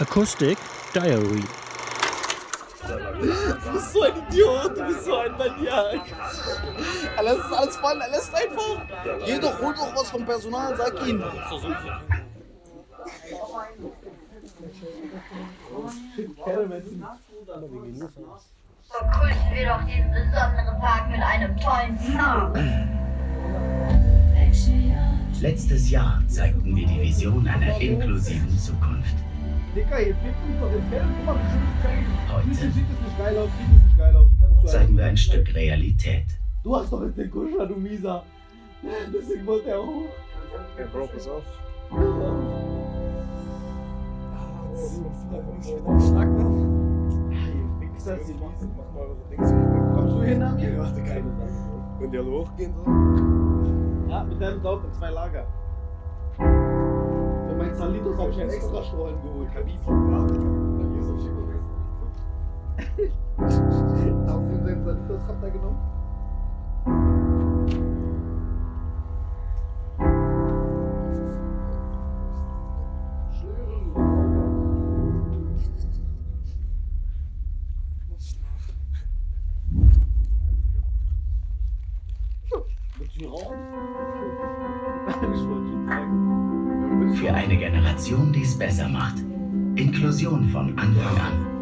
Acoustic Diary. Du bist so ein Idiot, du bist so ein Maniak. Lass es alles fallen, er lässt einfach. Geh doch, hol doch was vom Personal, sag ihm. Begrüßen wir doch diesen besonderen Tag mit einem tollen Song. Letztes Jahr zeigten wir die Vision einer inklusiven Zukunft. Digga, hier fickt uns doch im Keller. Guck mal, wie schön es geil ist. Heute Sieht es nicht geil aus, sieht es nicht geil aus. Zeigen wir ein Stück Realität. Du hast doch jetzt den Kuscher, du Mieser. Deswegen wollte er hoch. Okay, Bro, pass auf. Ich wieder geschnackt? Ihr Wichser, sie Miesen. Mach mal so Dings hier. Kommst du hin, Amir? Ja, Digga. Keine Sache. Wenn die alle hochgehen, so. Ja, mit deinem Dorf in zwei Lager. Meinen Salitos habe ich einen extra Stollen geholt. Von warten, Digga. Hier ist auf Chico Auf dem seinen Salitos ihr genommen? Willst du rauchen? Ich wollte schon sagen. Für eine Generation, die es besser macht. Inklusion von Anfang an.